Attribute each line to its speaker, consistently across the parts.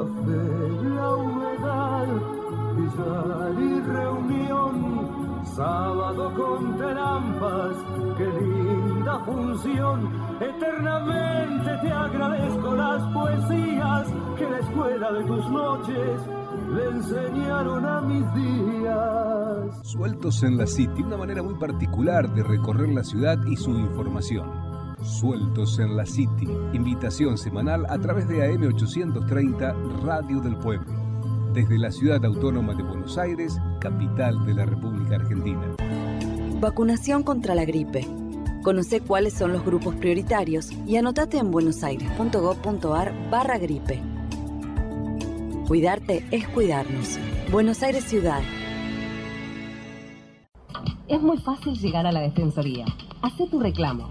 Speaker 1: Café, la humedad, billar y reunión, sábado con trampas, qué linda función. Eternamente te agradezco las poesías que la escuela de tus noches le enseñaron a mis días.
Speaker 2: Sueltos en la City, una manera muy particular de recorrer la ciudad y su información. Sueltos en la City, invitación semanal a través de AM830 Radio del Pueblo, desde la ciudad autónoma de Buenos Aires, capital de la República Argentina.
Speaker 3: Vacunación contra la gripe. Conoce cuáles son los grupos prioritarios y anotate en buenosaires.gov.ar barra gripe. Cuidarte es cuidarnos. Buenos Aires Ciudad.
Speaker 4: Es muy fácil llegar a la Defensoría. Hacé tu reclamo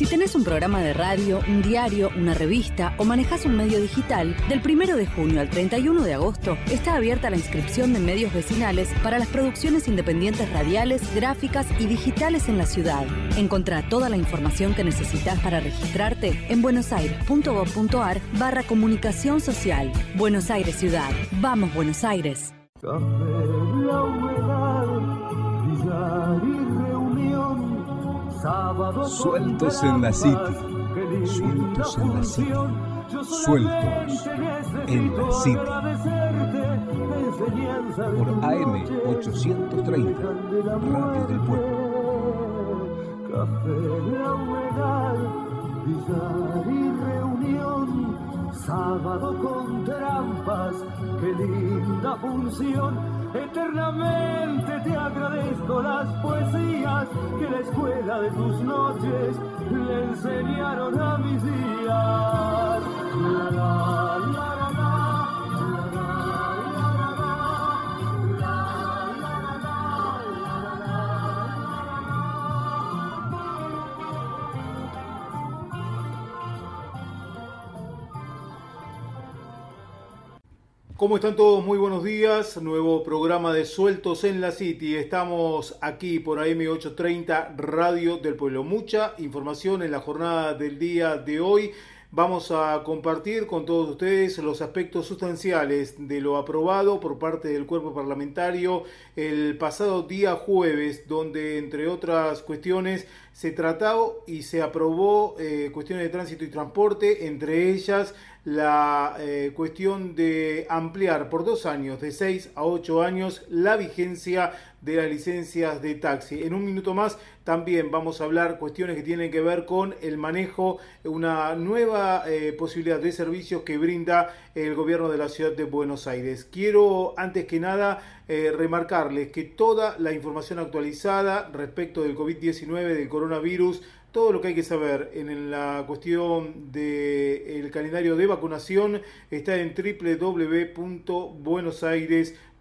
Speaker 3: Si tenés un programa de radio, un diario, una revista o manejas un medio digital, del 1 de junio al 31 de agosto está abierta la inscripción de medios vecinales para las producciones independientes radiales, gráficas y digitales en la ciudad. Encontrá toda la información que necesitas para registrarte en buenosaires.gov.ar barra comunicación social. Buenos Aires Ciudad. Vamos Buenos Aires.
Speaker 2: Sueltos en la City. Sueltos en la City. Sueltos en la City. Por AM 830, Radio del Pueblo.
Speaker 1: Café, la humedad, billar y reunión, sábado con trampas, qué linda función Eternamente te agradezco las poesías que la escuela de tus noches le enseñaron a mis días.
Speaker 5: ¿Cómo están todos? Muy buenos días. Nuevo programa de Sueltos en la City. Estamos aquí por AM830 Radio del Pueblo. Mucha información en la jornada del día de hoy. Vamos a compartir con todos ustedes los aspectos sustanciales de lo aprobado por parte del cuerpo parlamentario el pasado día jueves, donde entre otras cuestiones se trató y se aprobó eh, cuestiones de tránsito y transporte, entre ellas la eh, cuestión de ampliar por dos años, de seis a ocho años, la vigencia de las licencias de taxi. En un minuto más también vamos a hablar cuestiones que tienen que ver con el manejo, una nueva eh, posibilidad de servicios que brinda el gobierno de la ciudad de Buenos Aires. Quiero antes que nada eh, remarcarles que toda la información actualizada respecto del COVID-19, del coronavirus, todo lo que hay que saber en la cuestión del calendario de vacunación está en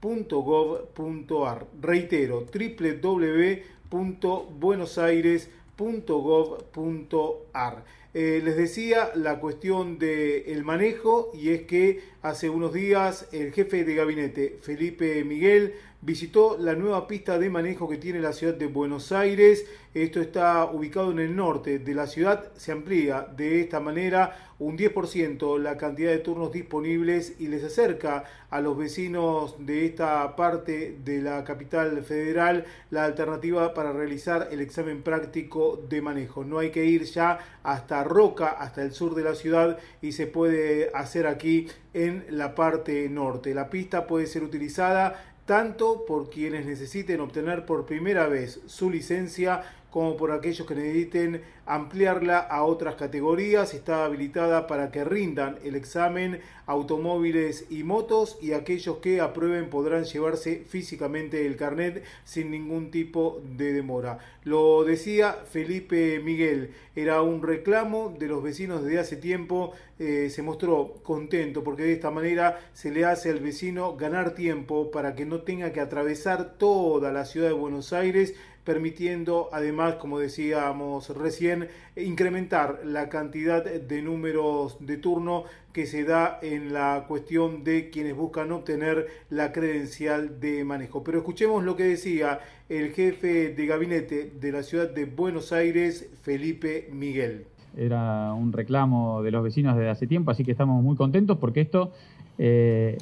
Speaker 5: www.buenosaires.gov.ar. Reitero, www.buenosaires.gov.ar. Eh, les decía la cuestión del manejo y es que hace unos días el jefe de gabinete, Felipe Miguel, visitó la nueva pista de manejo que tiene la ciudad de Buenos Aires. Esto está ubicado en el norte de la ciudad. Se amplía de esta manera un 10% la cantidad de turnos disponibles y les acerca a los vecinos de esta parte de la capital federal la alternativa para realizar el examen práctico de manejo. No hay que ir ya hasta Roca, hasta el sur de la ciudad y se puede hacer aquí en la parte norte. La pista puede ser utilizada tanto por quienes necesiten obtener por primera vez su licencia como por aquellos que necesiten ampliarla a otras categorías. Está habilitada para que rindan el examen automóviles y motos y aquellos que aprueben podrán llevarse físicamente el carnet sin ningún tipo de demora. Lo decía Felipe Miguel, era un reclamo de los vecinos desde hace tiempo, eh, se mostró contento porque de esta manera se le hace al vecino ganar tiempo para que no tenga que atravesar toda la ciudad de Buenos Aires permitiendo además, como decíamos recién, incrementar la cantidad de números de turno que se da en la cuestión de quienes buscan obtener la credencial de manejo. Pero escuchemos lo que decía el jefe de gabinete de la ciudad de Buenos Aires, Felipe Miguel.
Speaker 6: Era un reclamo de los vecinos desde hace tiempo, así que estamos muy contentos porque esto eh,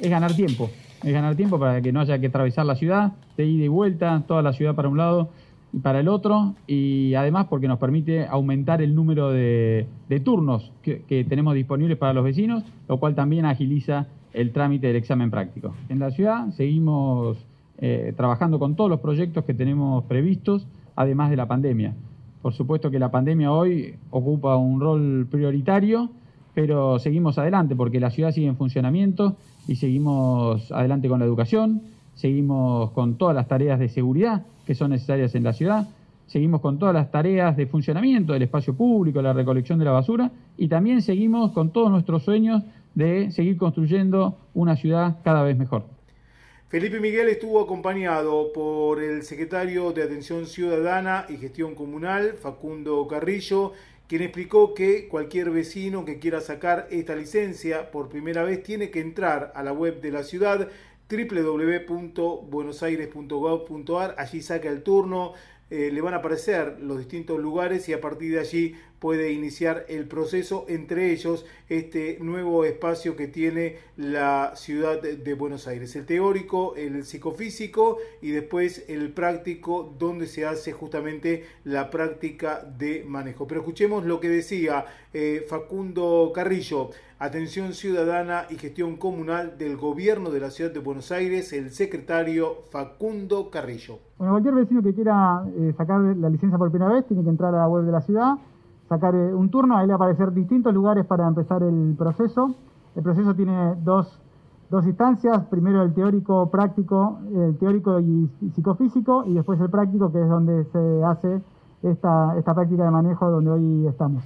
Speaker 6: es ganar tiempo es ganar tiempo para que no haya que atravesar la ciudad, de ida y vuelta, toda la ciudad para un lado y para el otro, y además porque nos permite aumentar el número de, turnos que, tenemos disponibles para los vecinos, lo cual también agiliza el trámite del examen práctico. En la ciudad seguimos eh, trabajando con todos los proyectos que tenemos previstos, además de la pandemia. Por supuesto que la pandemia hoy ocupa un rol prioritario, pero seguimos adelante porque la ciudad sigue en funcionamiento y seguimos adelante con la educación, seguimos con todas las tareas de seguridad que son necesarias en la ciudad, seguimos con todas las tareas de funcionamiento del espacio público, la recolección de la basura y también seguimos con todos nuestros sueños de seguir construyendo una ciudad cada vez mejor.
Speaker 5: Felipe Miguel estuvo acompañado por el secretario de Atención Ciudadana y Gestión Comunal, Facundo Carrillo, quien explicó que cualquier vecino que quiera sacar esta licencia por primera vez tiene que entrar a la web de la ciudad www.buenosaires.gov.ar, allí saca el turno, eh, le van a aparecer los distintos lugares y a partir de allí puede iniciar el proceso, entre ellos este nuevo espacio que tiene la ciudad de Buenos Aires, el teórico, el psicofísico y después el práctico donde se hace justamente la práctica de manejo. Pero escuchemos lo que decía eh, Facundo Carrillo, Atención Ciudadana y Gestión Comunal del Gobierno de la Ciudad de Buenos Aires, el secretario Facundo Carrillo.
Speaker 7: Bueno, cualquier vecino que quiera eh, sacar la licencia por primera vez tiene que entrar a la web de la ciudad, sacar eh, un turno, ahí le aparecer distintos lugares para empezar el proceso. El proceso tiene dos, instancias, primero el teórico práctico, el teórico y psicofísico, y después el práctico, que es donde se hace esta, esta práctica de manejo donde hoy estamos.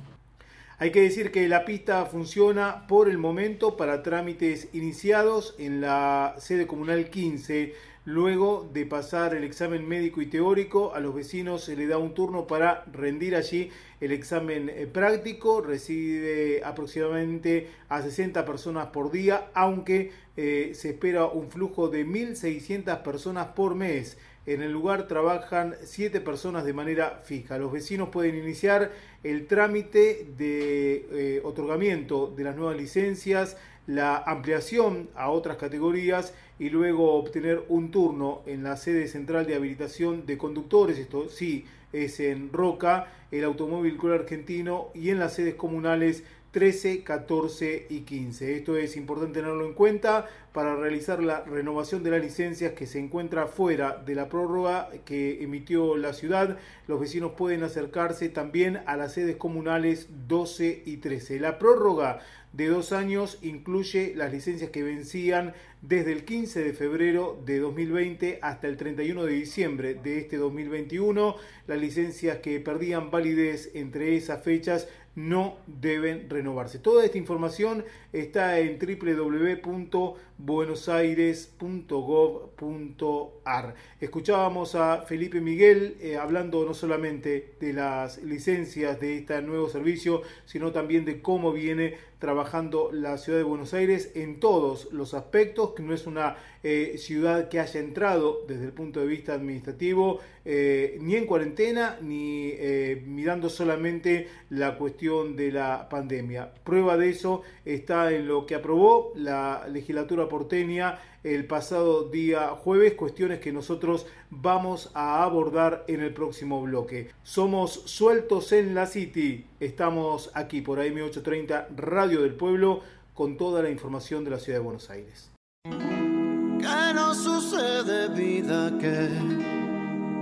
Speaker 5: Hay que decir que la pista funciona por el momento para trámites iniciados en la sede comunal 15 Luego de pasar el examen médico y teórico, a los vecinos se le da un turno para rendir allí el examen eh, práctico. Recibe aproximadamente a 60 personas por día, aunque eh, se espera un flujo de 1.600 personas por mes. En el lugar trabajan 7 personas de manera fija. Los vecinos pueden iniciar el trámite de eh, otorgamiento de las nuevas licencias, la ampliación a otras categorías y luego obtener un turno en la sede central de habilitación de conductores, esto sí es en Roca, el Automóvil Club Argentino y en las sedes comunales 13, 14 y 15. Esto es importante tenerlo en cuenta para realizar la renovación de las licencias que se encuentra fuera de la prórroga que emitió la ciudad. Los vecinos pueden acercarse también a las sedes comunales 12 y 13. La prórroga de dos años incluye las licencias que vencían desde el 15 de febrero de 2020 hasta el 31 de diciembre de este 2021. Las licencias que perdían validez entre esas fechas no deben renovarse. Toda esta información está en www.buenosaires.gov.ar. Escuchábamos a Felipe Miguel eh, hablando no solamente de las licencias de este nuevo servicio, sino también de cómo viene trabajando la ciudad de Buenos Aires en todos los aspectos, que no es una eh, ciudad que haya entrado desde el punto de vista administrativo eh, ni en cuarentena ni eh, mirando solamente la cuestión de la pandemia. Prueba de eso está en lo que aprobó la legislatura porteña el pasado día jueves, cuestiones que nosotros vamos a abordar en el próximo bloque. Somos sueltos en la City, estamos aquí por AM830 Radio del Pueblo con toda la información de la ciudad de Buenos Aires.
Speaker 8: ¿Qué no sucede vida que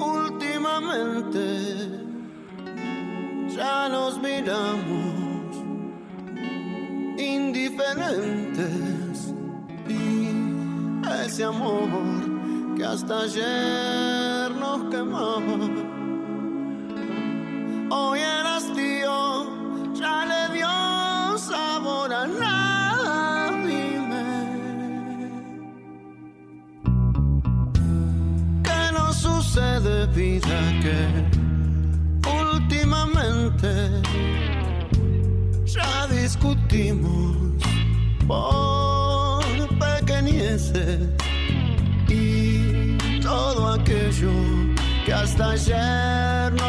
Speaker 8: última Últimamente ya nos miramos indiferentes ese amor que hasta ayer nos quemaba. Hoy el hastío ya le dio sabor a nada. Dime, ¿qué nos sucede, vida? Que últimamente ya discutimos por pequeñeces y todo aquello que hasta ayer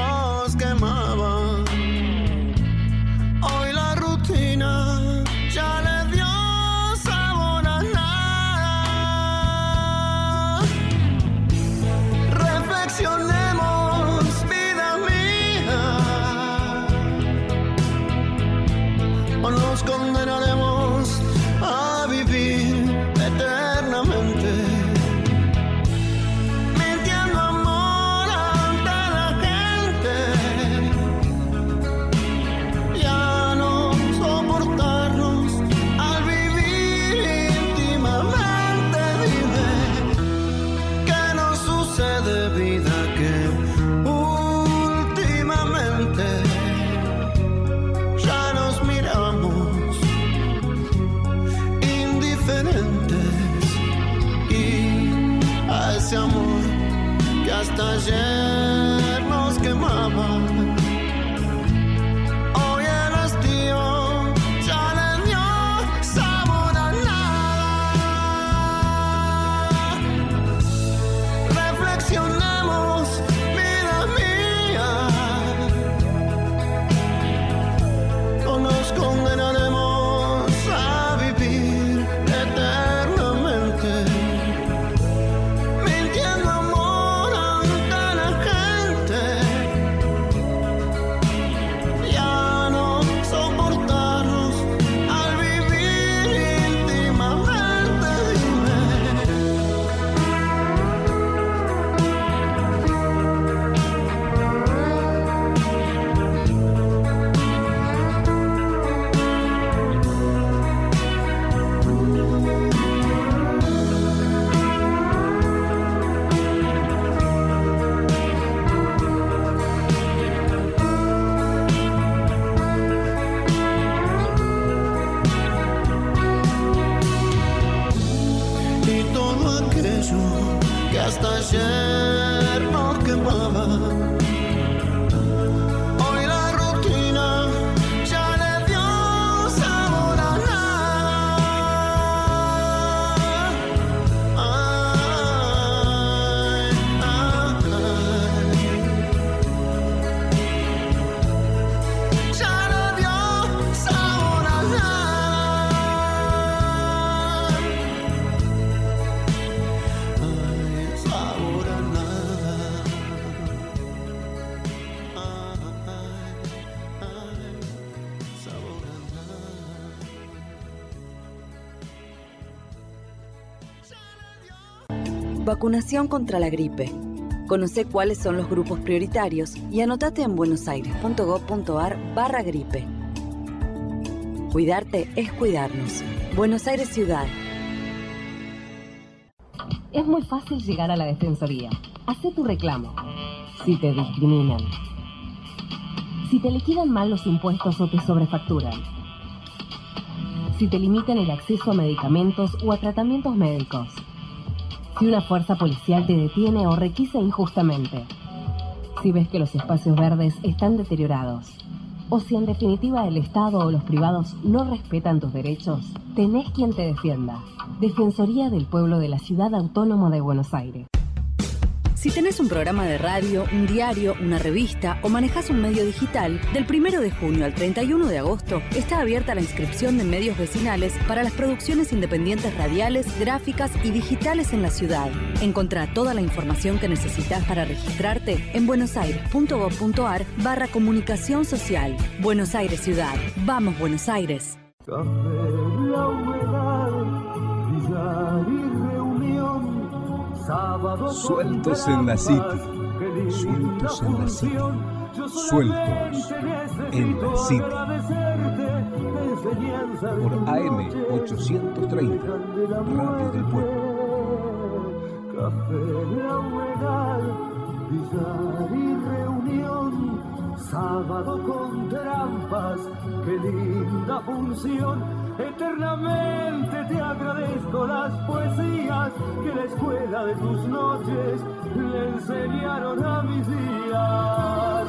Speaker 3: Vacunación contra la gripe. Conoce cuáles son los grupos prioritarios y anotate en buenosaires.gov.ar barra gripe. Cuidarte es cuidarnos. Buenos Aires Ciudad.
Speaker 4: Es muy fácil llegar a la Defensoría. Hacé tu reclamo. Si te discriminan. Si te liquidan mal los impuestos o te sobrefacturan. Si te limitan el acceso a medicamentos o a tratamientos médicos. Si una fuerza policial te detiene o requisa injustamente. Si ves que los espacios verdes están deteriorados. O si en definitiva el Estado o los privados no respetan tus derechos, tenés quien te defienda. Defensoría del Pueblo de la Ciudad Autónoma de Buenos Aires.
Speaker 3: Si tenés un programa de radio, un diario, una revista o manejas un medio digital, del 1 de junio al 31 de agosto está abierta la inscripción de medios vecinales para las producciones independientes radiales, gráficas y digitales en la ciudad. Encontrá toda la información que necesitas para registrarte en buenosaires.gov.ar barra comunicación social. Buenos Aires Ciudad. Vamos Buenos Aires.
Speaker 2: Sueltos en la City. Sueltos en la City. Sueltos en la City. Por AM 830, Radio del Pueblo.
Speaker 1: Café la humedad, billar y reunión, sábado con trampas, qué linda función. Eternamente te agradezco las poesías que la escuela de tus noches le enseñaron a mis días.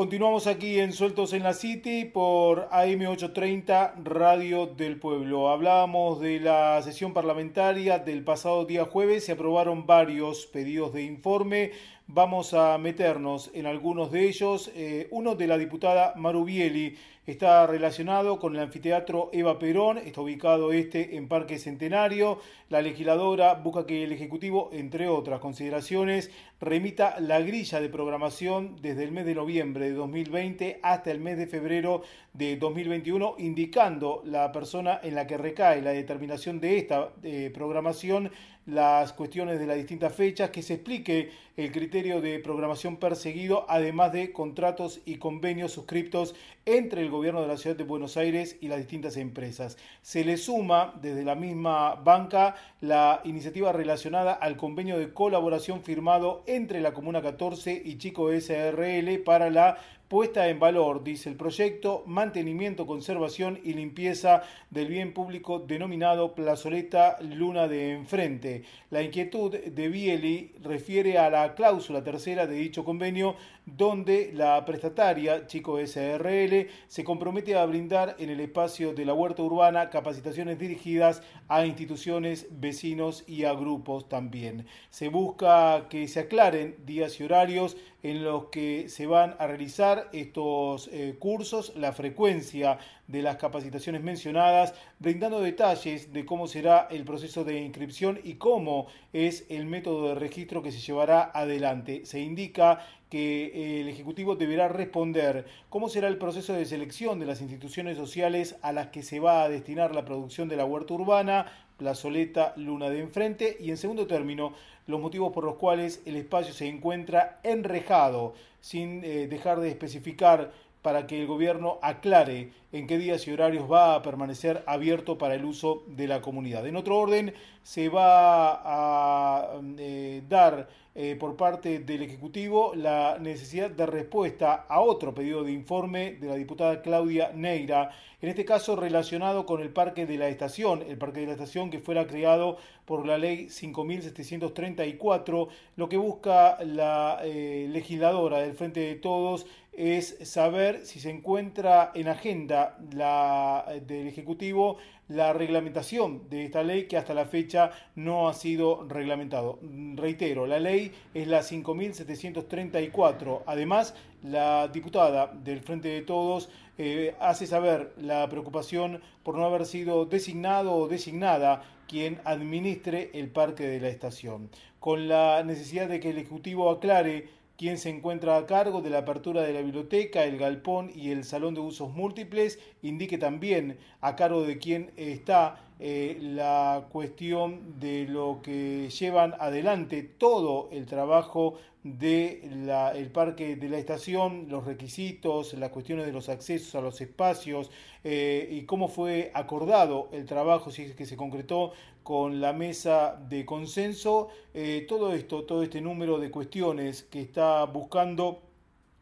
Speaker 5: Continuamos aquí en Sueltos en la City por AM830 Radio del Pueblo. Hablábamos de la sesión parlamentaria del pasado día jueves. Se aprobaron varios pedidos de informe. Vamos a meternos en algunos de ellos. Eh, uno de la diputada Marubieli está relacionado con el anfiteatro Eva Perón, está ubicado este en Parque Centenario. La legisladora busca que el Ejecutivo, entre otras consideraciones, remita la grilla de programación desde el mes de noviembre de 2020 hasta el mes de febrero de 2021, indicando la persona en la que recae la determinación de esta eh, programación las cuestiones de las distintas fechas, que se explique el criterio de programación perseguido, además de contratos y convenios suscriptos entre el gobierno de la ciudad de Buenos Aires y las distintas empresas. Se le suma desde la misma banca la iniciativa relacionada al convenio de colaboración firmado entre la Comuna 14 y Chico SRL para la puesta en valor, dice el proyecto, mantenimiento, conservación y limpieza del bien público denominado Plazoleta Luna de Enfrente. La inquietud de Bieli refiere a la cláusula tercera de dicho convenio, donde la prestataria, Chico SRL, se compromete a brindar en el espacio de la huerta urbana capacitaciones dirigidas a instituciones, vecinos y a grupos también. Se busca que se aclaren días y horarios en los que se van a realizar estos eh, cursos, la frecuencia de las capacitaciones mencionadas, brindando detalles de cómo será el proceso de inscripción y cómo es el método de registro que se llevará adelante. Se indica que eh, el Ejecutivo deberá responder. Cómo será el proceso de selección de las instituciones sociales a las que se va a destinar la producción de la huerta urbana, plazoleta Luna de Enfrente y en segundo término los motivos por los cuales el espacio se encuentra enrejado sin eh, dejar de especificar para que el gobierno aclare en qué días y horarios va a permanecer abierto para el uso de la comunidad. En otro orden, se va a eh, dar eh, por parte del Ejecutivo la necesidad de respuesta a otro pedido de informe de la diputada Claudia Neira, en este caso relacionado con el Parque de la Estación, el Parque de la Estación que fuera creado por la ley 5.734, lo que busca la eh, legisladora del Frente de Todos es saber si se encuentra en agenda la, del Ejecutivo la reglamentación de esta ley que hasta la fecha no ha sido reglamentado. Reitero, la ley es la 5.734. Además, la diputada del Frente de Todos eh, hace saber la preocupación por no haber sido designado o designada quien administre el parque de la estación, con la necesidad de que el Ejecutivo aclare quien se encuentra a cargo de la apertura de la biblioteca, el galpón y el salón de usos múltiples, indique también a cargo de quién está eh, la cuestión de lo que llevan adelante todo el trabajo del parque de la estación, los requisitos, las cuestiones de los accesos a los espacios eh, y cómo fue acordado el trabajo, si es que se concretó con la mesa de consenso. Eh, todo esto, todo este número de cuestiones que está buscando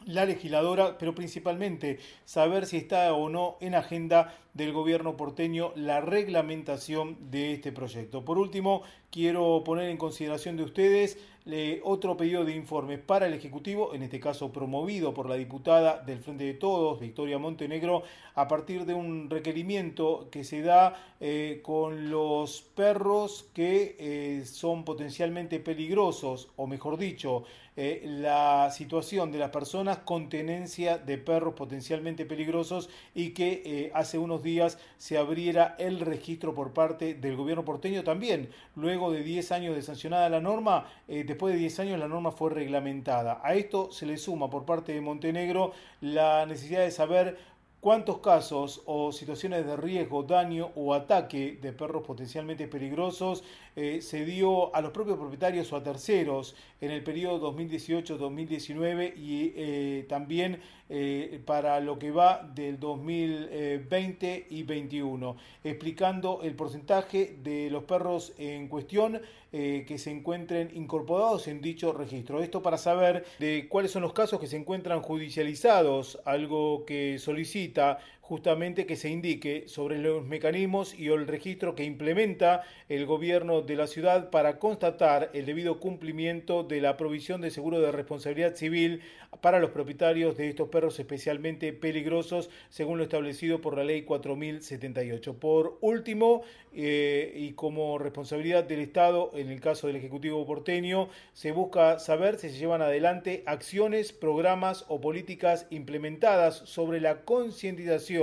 Speaker 5: la legisladora, pero principalmente saber si está o no en agenda del gobierno porteño la reglamentación de este proyecto. Por último, quiero poner en consideración de ustedes otro pedido de informe para el Ejecutivo, en este caso promovido por la diputada del Frente de Todos, Victoria Montenegro, a partir de un requerimiento que se da eh, con los perros que eh, son potencialmente peligrosos, o mejor dicho, eh, la situación de las personas con tenencia de perros potencialmente peligrosos y que hace unos días días se abriera el registro por parte del gobierno porteño también. Luego de 10 años de sancionada la norma, eh, después de 10 años la norma fue reglamentada. A esto se le suma por parte de Montenegro la necesidad de saber cuántos casos o situaciones de riesgo, daño o ataque de perros potencialmente peligrosos eh, se dio a los propios propietarios o a terceros en el periodo 2018-2019 y eh, también eh, para lo que va del 2020 y 21, explicando el porcentaje de los perros en cuestión que se encuentren incorporados en dicho registro. Esto para saber de cuáles son los casos que se encuentran judicializados, algo que solicita justamente que se indique sobre los mecanismos y el registro que implementa el gobierno de la ciudad para constatar el debido cumplimiento de la provisión de seguro de responsabilidad civil para los propietarios de estos perros especialmente peligrosos, según lo establecido por la ley 4078. Por último, eh, y como responsabilidad del Estado, en el caso del Ejecutivo porteño, se busca saber si se llevan adelante acciones, programas o políticas implementadas sobre la concientización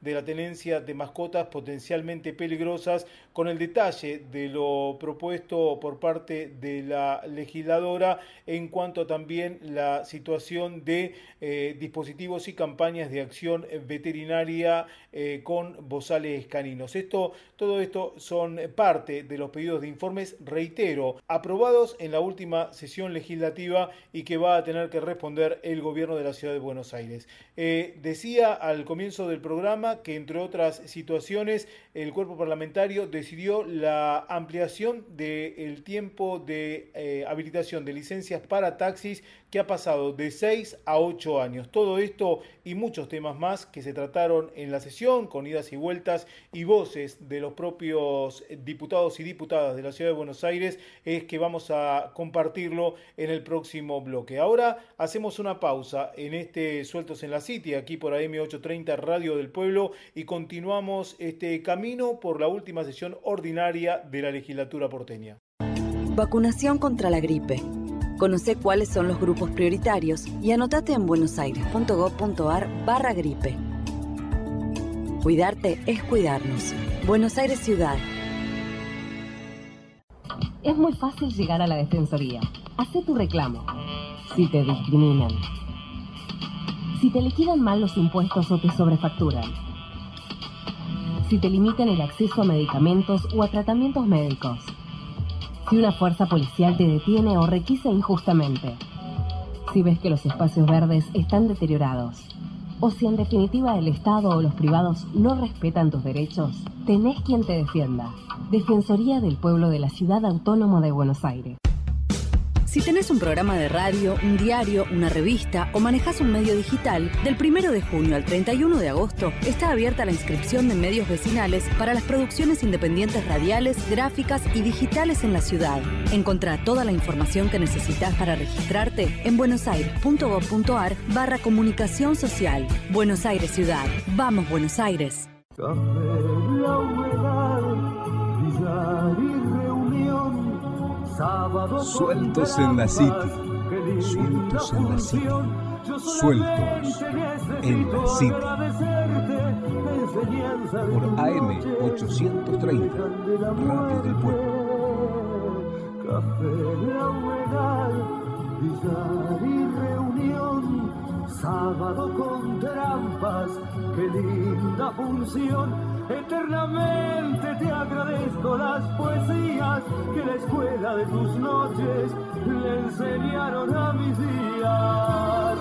Speaker 5: de la tenencia de mascotas potencialmente peligrosas, con el detalle de lo propuesto por parte de la legisladora en cuanto también la situación de eh, dispositivos y campañas de acción veterinaria eh, con bozales caninos. Esto, todo esto son parte de los pedidos de informes, reitero, aprobados en la última sesión legislativa y que va a tener que responder el gobierno de la ciudad de Buenos Aires. Eh, decía al comienzo del programa que, entre otras situaciones, el cuerpo parlamentario decidió la ampliación del tiempo de eh, habilitación de licencias para taxis que ha pasado de 6 a 8 años. Todo esto y muchos temas más que se trataron en la sesión con idas y vueltas y voces de los propios diputados y diputadas de la Ciudad de Buenos Aires es que vamos a compartirlo en el próximo bloque. Ahora hacemos una pausa en este Sueltos en la City, aquí por AM830 Radio del Pueblo y continuamos este camino por la última sesión ordinaria de la legislatura porteña.
Speaker 3: Vacunación contra la gripe Conoce cuáles son los grupos prioritarios y anotate en buenosaires.gov.ar barra gripe. Cuidarte es cuidarnos. Buenos Aires Ciudad.
Speaker 4: Es muy fácil llegar a la Defensoría. Hacé tu reclamo. Si te discriminan. Si te liquidan mal los impuestos o te sobrefacturan. Si te limitan el acceso a medicamentos o a tratamientos médicos si una fuerza policial te detiene o requisa injustamente. Si ves que los espacios verdes están deteriorados. O si en definitiva el Estado o los privados no respetan tus derechos, tenés quien te defienda. Defensoría del Pueblo de la Ciudad Autónoma de Buenos Aires.
Speaker 3: Si tenés un programa de radio, un diario, una revista o manejas un medio digital, del 1 de junio al 31 de agosto está abierta la inscripción de medios vecinales para las producciones independientes radiales, gráficas y digitales en la ciudad. Encontrá toda la información que necesitas para registrarte en buenosaires.gov.ar barra comunicación social. Buenos Aires Ciudad. Vamos Buenos Aires.
Speaker 2: Sueltos en la City. Sueltos en la City. Sueltos en la City. Por AM 830, Radio del Pueblo.
Speaker 1: Café La Humedad, y reunión, sábado con trampas, qué linda función. Eternamente te agradezco las poesías que la escuela de tus noches le enseñaron a mis días.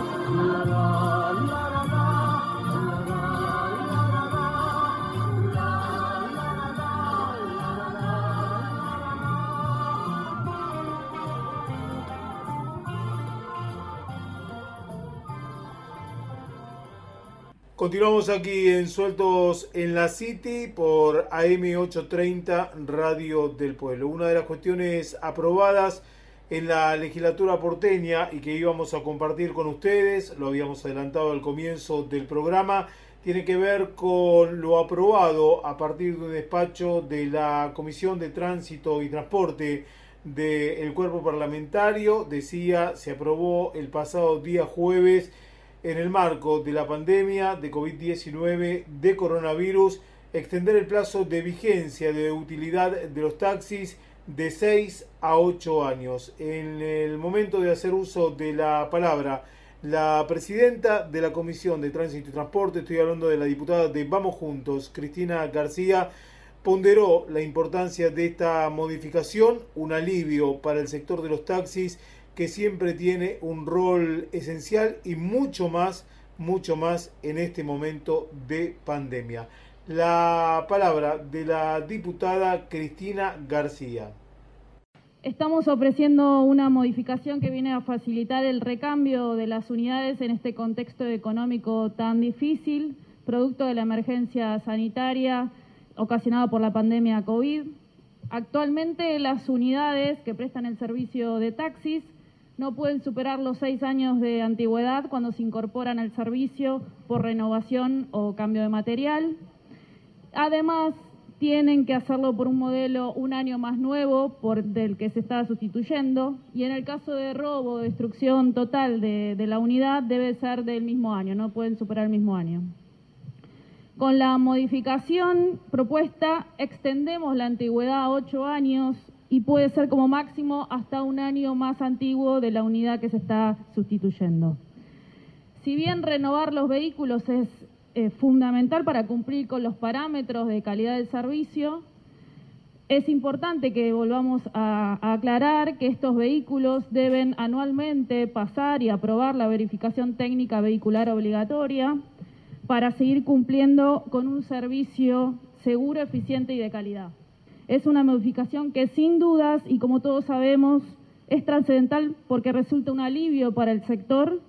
Speaker 5: Continuamos aquí en Sueltos en la City por AM830 Radio del Pueblo. Una de las cuestiones aprobadas en la legislatura porteña y que íbamos a compartir con ustedes, lo habíamos adelantado al comienzo del programa, tiene que ver con lo aprobado a partir de un despacho de la Comisión de Tránsito y Transporte del cuerpo parlamentario. Decía, se aprobó el pasado día jueves en el marco de la pandemia de COVID-19 de coronavirus, extender el plazo de vigencia de utilidad de los taxis de 6 a 8 años. En el momento de hacer uso de la palabra, la presidenta de la Comisión de Tránsito y Transporte, estoy hablando de la diputada de Vamos Juntos, Cristina García, ponderó la importancia de esta modificación, un alivio para el sector de los taxis que siempre tiene un rol esencial y mucho más, mucho más en este momento de pandemia. La palabra de la diputada Cristina García.
Speaker 9: Estamos ofreciendo una modificación que viene a facilitar el recambio de las unidades en este contexto económico tan difícil, producto de la emergencia sanitaria ocasionada por la pandemia COVID. Actualmente las unidades que prestan el servicio de taxis no pueden superar los seis años de antigüedad cuando se incorporan al servicio por renovación o cambio de material. Además, tienen que hacerlo por un modelo un año más nuevo del que se está sustituyendo y en el caso de robo o destrucción total de, de la unidad debe ser del mismo año, no pueden superar el mismo año. Con la modificación propuesta extendemos la antigüedad a ocho años y puede ser como máximo hasta un año más antiguo de la unidad que se está sustituyendo. Si bien renovar los vehículos es eh, fundamental para cumplir con los parámetros de calidad del servicio. Es importante que volvamos a, a, aclarar que estos vehículos deben anualmente pasar y aprobar la verificación técnica vehicular obligatoria para seguir cumpliendo con un servicio seguro, eficiente y de calidad. Es una modificación que sin dudas y como todos sabemos es trascendental porque resulta un alivio para el sector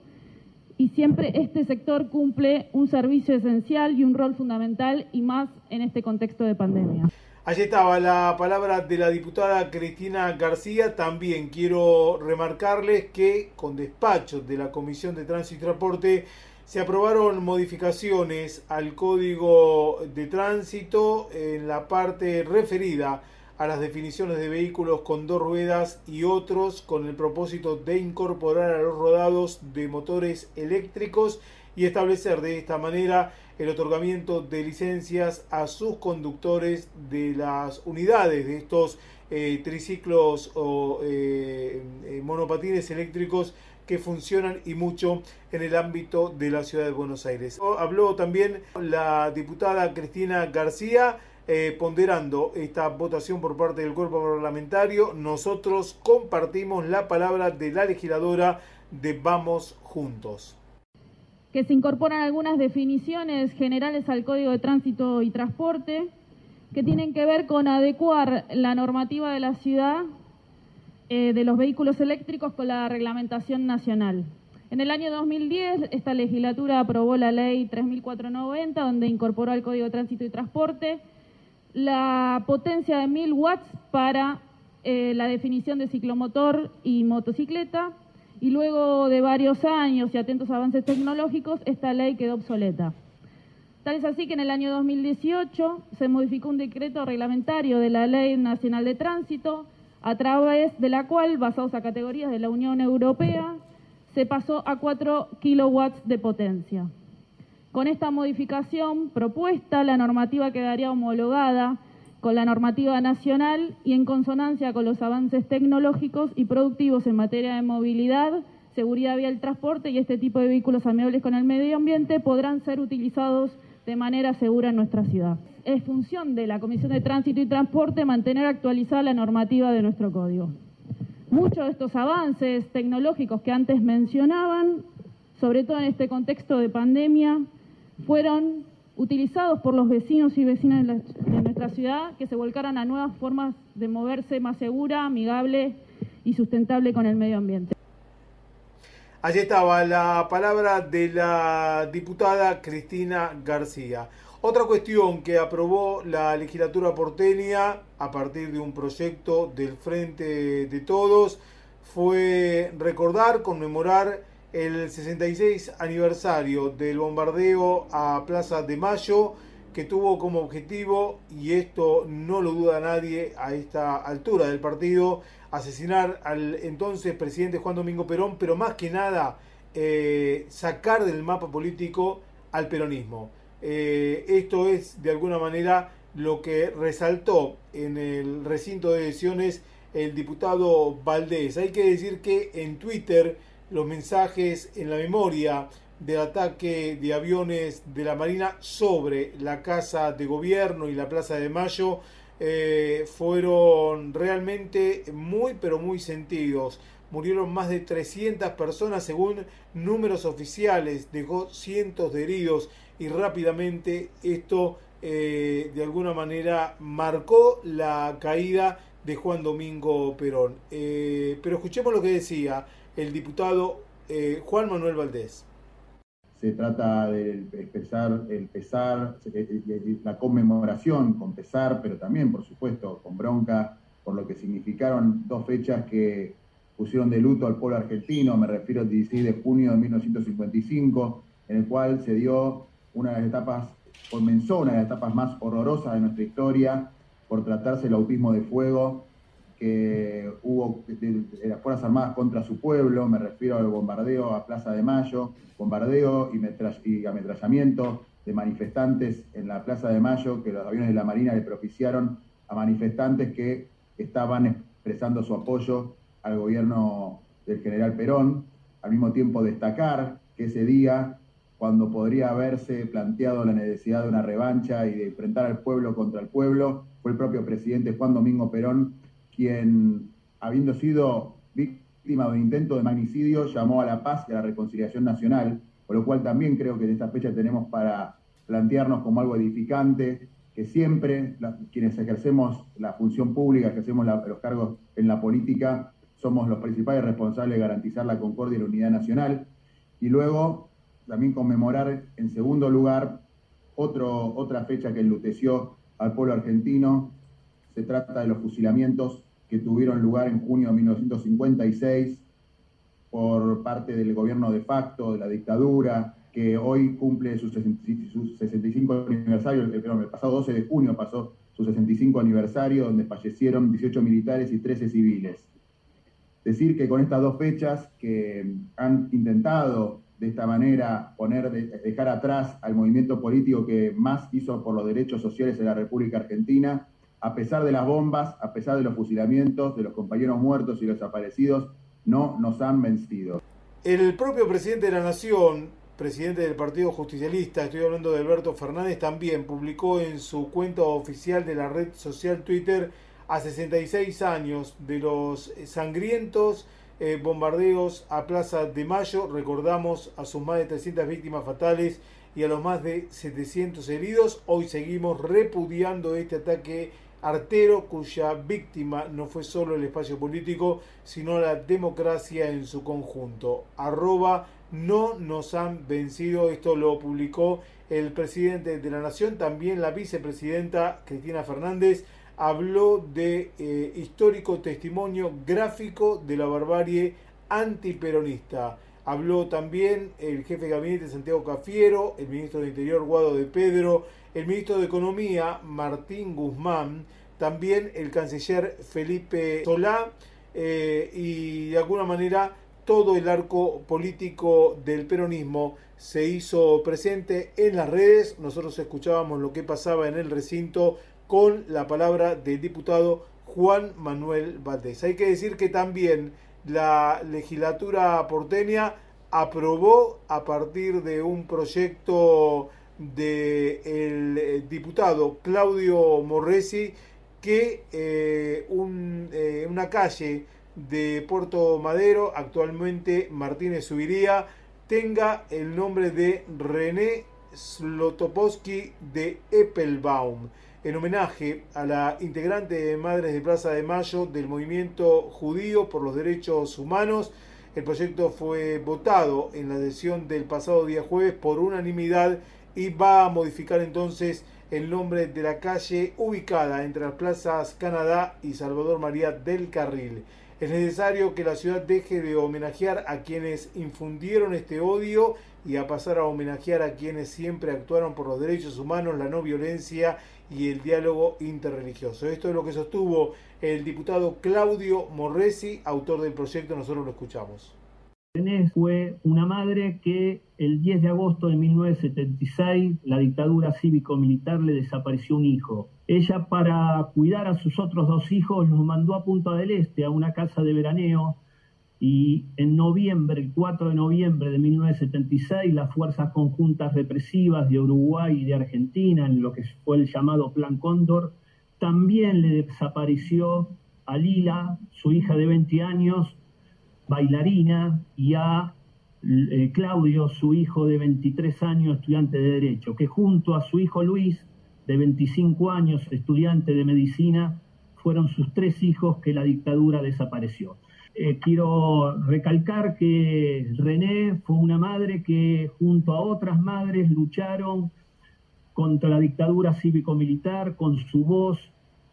Speaker 9: y siempre este sector cumple un servicio esencial y un rol fundamental y más en este contexto de pandemia.
Speaker 5: Allí estaba la palabra de la diputada Cristina García. También quiero remarcarles que con despacho de la Comisión de Tránsito y Transporte se aprobaron modificaciones al Código de Tránsito en la parte referida a las definiciones de vehículos con dos ruedas y otros con el propósito de incorporar a los rodados de motores eléctricos y establecer de esta manera el otorgamiento de licencias a sus conductores de las unidades de estos eh, triciclos o eh, eh, monopatines eléctricos que funcionan y mucho en el ámbito de la ciudad de Buenos Aires. Habló también la diputada Cristina García eh, ponderando esta votación por parte del cuerpo parlamentario, nosotros compartimos la palabra de la legisladora de Vamos Juntos.
Speaker 9: Que se incorporan algunas definiciones generales al Código de Tránsito y Transporte que tienen que ver con adecuar la normativa de la ciudad eh, de los vehículos eléctricos con la reglamentación nacional. En el año 2010, esta legislatura aprobó la ley 3490, donde incorporó al Código de Tránsito y Transporte la potencia de 1000 watts para eh, la definición de ciclomotor y motocicleta y luego de varios años y atentos avances tecnológicos, esta ley quedó obsoleta. Tal es así que en el año 2018 se modificó un decreto reglamentario de la Ley Nacional de Tránsito, a través de la cual, basados a categorías de la Unión Europea, se pasó a 4 kilowatts de potencia. Con esta modificación propuesta, la normativa quedaría homologada con la normativa nacional y en consonancia con los avances tecnológicos y productivos en materia de movilidad, seguridad vial, transporte y este tipo de vehículos amigables con el medio ambiente podrán ser utilizados de manera segura en nuestra ciudad. Es función de la Comisión de Tránsito y Transporte mantener actualizada la normativa de nuestro código. Muchos de estos avances tecnológicos que antes mencionaban, sobre todo en este contexto de pandemia, fueron utilizados por los vecinos y vecinas de, nuestra ciudad que se volcaran a nuevas formas de moverse más segura, amigable y sustentable con el medio ambiente.
Speaker 5: Allí estaba la palabra de la diputada Cristina García. Otra cuestión que aprobó la legislatura porteña a partir de un proyecto del Frente de Todos fue recordar, conmemorar el 66 aniversario del bombardeo a Plaza de Mayo, que tuvo como objetivo, y esto no lo duda nadie a esta altura del partido, asesinar al entonces presidente Juan Domingo Perón, pero más que nada eh, sacar del mapa político al peronismo. Eh, esto es de alguna manera lo que resaltó en el recinto de elecciones el diputado Valdés. Hay que decir que en Twitter los mensajes en la memoria del ataque de aviones de la Marina sobre la Casa de Gobierno y la Plaza de Mayo eh, fueron realmente muy pero muy sentidos. Murieron más de 300 personas según números oficiales, dejó cientos de heridos y rápidamente esto eh, de alguna manera marcó la caída de Juan Domingo Perón. Eh, pero escuchemos lo que decía el diputado eh, Juan Manuel Valdés.
Speaker 10: Se trata de expresar el pesar, la conmemoración con pesar, pero también, por supuesto, con bronca, por lo que significaron dos fechas que pusieron de luto al pueblo argentino. Me refiero al 16 de junio de 1955, en el cual se dio una de las etapas, comenzó una de las etapas más horrorosas de nuestra historia, por tratarse el autismo de fuego que hubo de, las Fuerzas Armadas contra su pueblo, me refiero al bombardeo a Plaza de Mayo, bombardeo y, y ametrallamiento de manifestantes en la Plaza de Mayo, que los aviones de la Marina le propiciaron a manifestantes que estaban expresando su apoyo al gobierno del general Perón, al mismo tiempo destacar que ese día, cuando podría haberse planteado la necesidad de una revancha y de enfrentar al pueblo contra el pueblo, fue el propio presidente Juan Domingo Perón quien, habiendo sido víctima de un intento de magnicidio, llamó a la paz y a la reconciliación nacional, por lo cual también creo que en esta fecha tenemos para plantearnos como algo edificante, que siempre quienes ejercemos la función pública, ejercemos los cargos en la política, somos los principales responsables de garantizar la concordia y la unidad nacional. Y luego también conmemorar, en segundo lugar, otro, otra fecha que enluteció al pueblo argentino, se trata de los fusilamientos que tuvieron lugar en junio de 1956 por parte del gobierno de facto, de la dictadura, que hoy cumple su, 65 aniversario, eh, el pasado 12 de junio pasó su 65 aniversario, donde fallecieron 18 militares y 13 civiles. Decir que con estas dos fechas que han intentado de esta manera poner, dejar atrás al movimiento político que más hizo por los derechos sociales en la República Argentina, a pesar de las bombas, a pesar de los fusilamientos, de los compañeros muertos y los desaparecidos, no nos han vencido.
Speaker 5: El propio presidente de la Nación, presidente del Partido Justicialista, estoy hablando de Alberto Fernández, también publicó en su cuenta oficial de la red social Twitter a 66 años de los sangrientos eh, bombardeos a Plaza de Mayo. Recordamos a sus más de 300 víctimas fatales y a los más de 700 heridos. Hoy seguimos repudiando este ataque artero cuya víctima no fue solo el espacio político, sino la democracia en su conjunto. Arroba no nos han vencido, esto lo publicó el presidente de la Nación, también la vicepresidenta Cristina Fernández habló de eh, histórico testimonio gráfico de la barbarie antiperonista. Habló también el jefe de gabinete Santiago Cafiero, el ministro de Interior Guado de Pedro, el ministro de Economía Martín Guzmán, también el canciller Felipe Solá eh, y de alguna manera todo el arco político del peronismo se hizo presente en las redes. Nosotros escuchábamos lo que pasaba en el recinto con la palabra del diputado Juan Manuel Valdés. Hay que decir que también la legislatura porteña aprobó a partir de un proyecto del eh, diputado Claudio Morresi que eh, eh, una calle de Puerto Madero, actualmente Martínez Subiría, tenga el nombre de René Slotopowski de Eppelbaum en homenaje a la integrante de Madres de Plaza de Mayo del movimiento judío por los derechos humanos. El proyecto fue votado en la sesión del pasado día jueves por unanimidad y va a modificar entonces el nombre de la calle ubicada entre las plazas Canadá y Salvador María del Carril. Es necesario que la ciudad deje de homenajear a quienes infundieron este odio y a pasar a homenajear a quienes siempre actuaron por los derechos humanos, la no violencia y el diálogo interreligioso. Esto es lo que sostuvo el diputado Claudio Morresi, autor del proyecto, nosotros lo escuchamos.
Speaker 11: Fue una madre que el 10 de agosto de 1976 la dictadura cívico-militar le desapareció un hijo. Ella para cuidar a sus otros dos hijos los mandó a Punta del Este, a una casa de veraneo, y en noviembre, el 4 de noviembre de 1976, las fuerzas conjuntas represivas de Uruguay y de Argentina, en lo que fue el llamado Plan Cóndor, también le desapareció a Lila, su hija de 20 años, bailarina, y a eh, Claudio, su hijo de 23 años, estudiante de Derecho, que junto a su hijo Luis, de 25 años, estudiante de Medicina, fueron sus tres hijos que la dictadura desapareció. Eh, quiero recalcar que René fue una madre que junto a otras madres lucharon contra la dictadura cívico-militar, con su voz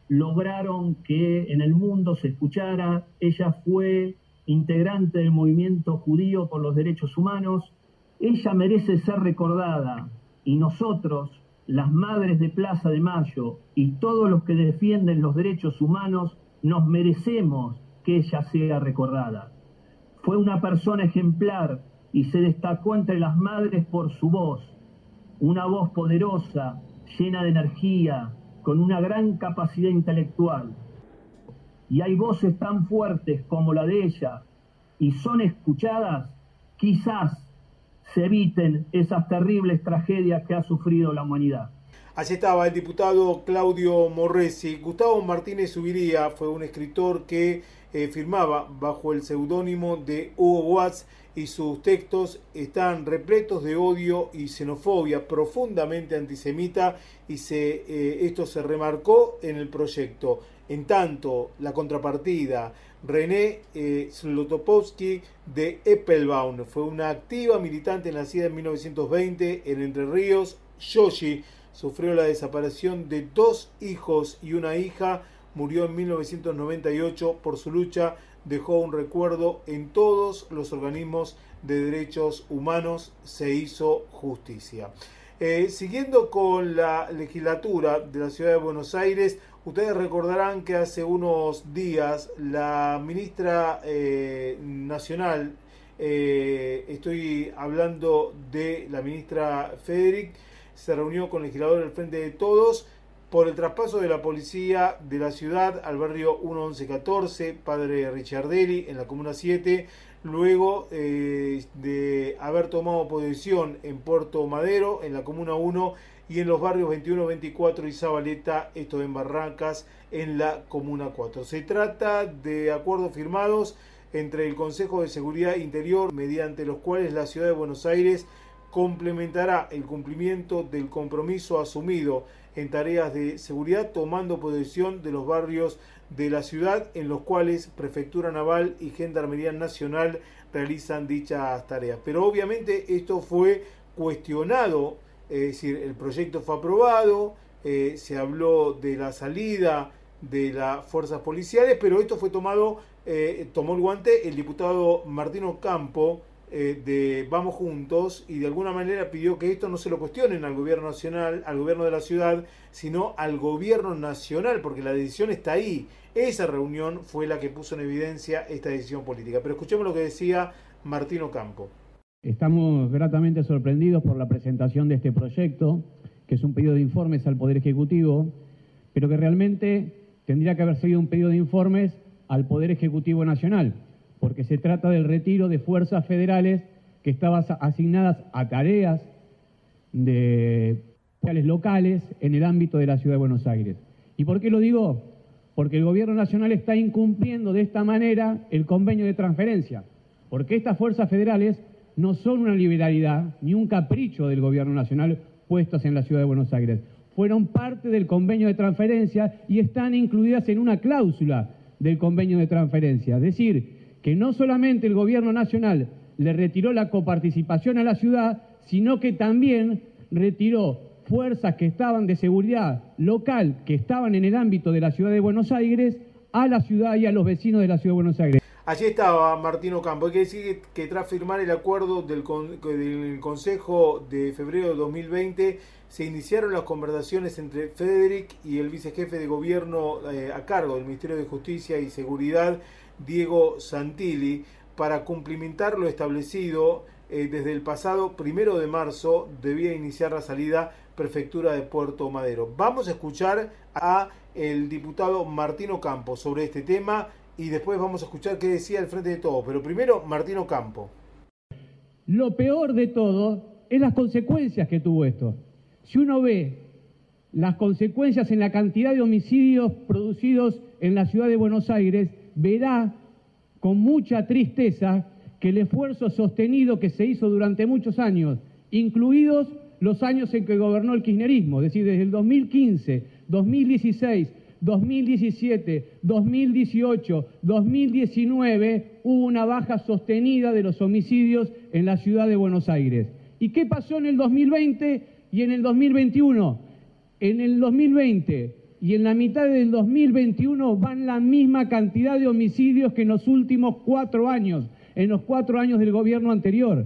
Speaker 11: lograron que en el mundo se escuchara. Ella fue integrante del movimiento judío por los derechos humanos. Ella merece ser recordada y nosotros, las madres de Plaza de Mayo y todos los que defienden los derechos humanos, nos merecemos que ella sea recordada. Fue una persona ejemplar y se destacó entre las madres por su voz, una voz poderosa, llena de energía, con una gran capacidad intelectual y hay voces tan fuertes como la de ella y son escuchadas, quizás se eviten esas terribles tragedias que ha sufrido la humanidad.
Speaker 5: Allí estaba el diputado Claudio Morresi. Gustavo Martínez Subiría fue un escritor que eh, firmaba bajo el seudónimo de Hugo Watts y sus textos están repletos de odio y xenofobia profundamente antisemita y se, eh, esto se remarcó en el proyecto. En tanto, la contrapartida, René eh, Slotopowski de Eppelbaum fue una activa militante nacida en 1920 en Entre Ríos. Yoshi sufrió la desaparición de dos hijos y una hija, murió en 1998 por su lucha, dejó un recuerdo en todos los organismos de derechos humanos, se hizo justicia. Eh, siguiendo con la legislatura de la ciudad de Buenos Aires, Ustedes recordarán que hace unos días la ministra eh, nacional, eh, estoy hablando de la ministra Federic, se reunió con el legislador del Frente de Todos por el traspaso de la policía de la ciudad al barrio 1114, padre Richardelli, en la Comuna 7, luego eh, de haber tomado posesión en Puerto Madero, en la Comuna 1, y en los barrios 21, 24 y Zabaleta, esto en Barrancas, en la Comuna 4. Se trata de acuerdos firmados entre el Consejo de Seguridad Interior, mediante los cuales la Ciudad de Buenos Aires complementará el cumplimiento del compromiso asumido en tareas de seguridad, tomando posesión de los barrios de la ciudad en los cuales Prefectura Naval y Gendarmería Nacional realizan dichas tareas. Pero obviamente esto fue cuestionado es decir, el proyecto fue aprobado, eh, se habló de la salida de las fuerzas policiales, pero esto fue tomado, eh, tomó el guante el diputado Martino Campo eh, de Vamos Juntos y de alguna manera pidió que esto no se lo cuestionen al gobierno nacional, al gobierno de la ciudad, sino al gobierno nacional, porque la decisión está ahí. Esa reunión fue la que puso en evidencia esta decisión política. Pero escuchemos lo que decía Martino Campo.
Speaker 12: Estamos gratamente sorprendidos por la presentación de este proyecto, que es un pedido de informes al Poder Ejecutivo, pero que realmente tendría que haber sido un pedido de informes al Poder Ejecutivo Nacional, porque se trata del retiro de fuerzas federales que estaban asignadas a tareas de locales en el ámbito de la Ciudad de Buenos Aires. ¿Y por qué lo digo? Porque el Gobierno Nacional está incumpliendo de esta manera el convenio de transferencia, porque estas fuerzas federales no son una liberalidad ni un capricho del gobierno nacional puestas en la ciudad de Buenos Aires. Fueron parte del convenio de transferencia y están incluidas en una cláusula del convenio de transferencia. Es decir, que no solamente el gobierno nacional le retiró la coparticipación a la ciudad, sino que también retiró fuerzas que estaban de seguridad local, que estaban en el ámbito de la ciudad de Buenos Aires, a la ciudad y a los vecinos de la ciudad de Buenos Aires.
Speaker 5: Allí estaba Martino Campo. Hay que decir que tras firmar el acuerdo del, Consejo de febrero de 2020 se iniciaron las conversaciones entre Federic y el vicejefe de gobierno eh, a cargo del Ministerio de Justicia y Seguridad, Diego Santilli, para cumplimentar lo establecido eh, desde el pasado primero de marzo debía iniciar la salida prefectura de Puerto Madero. Vamos a escuchar a el diputado Martino Campo sobre este tema y después vamos a escuchar qué decía el Frente de Todos. Pero primero, Martino Campo.
Speaker 12: Lo peor de todo es las consecuencias que tuvo esto. Si uno ve las consecuencias en la cantidad de homicidios producidos en la ciudad de Buenos Aires, verá con mucha tristeza que el esfuerzo sostenido que se hizo durante muchos años, incluidos los años en que gobernó el kirchnerismo, es decir, desde el 2015, 2016, 2017, 2018, 2019, hubo una baja sostenida de los homicidios en la ciudad de Buenos Aires. ¿Y qué pasó en el 2020 y en el 2021? En el 2020 y en la mitad del 2021 van la misma cantidad de homicidios que en los últimos cuatro años, en los cuatro años del gobierno anterior.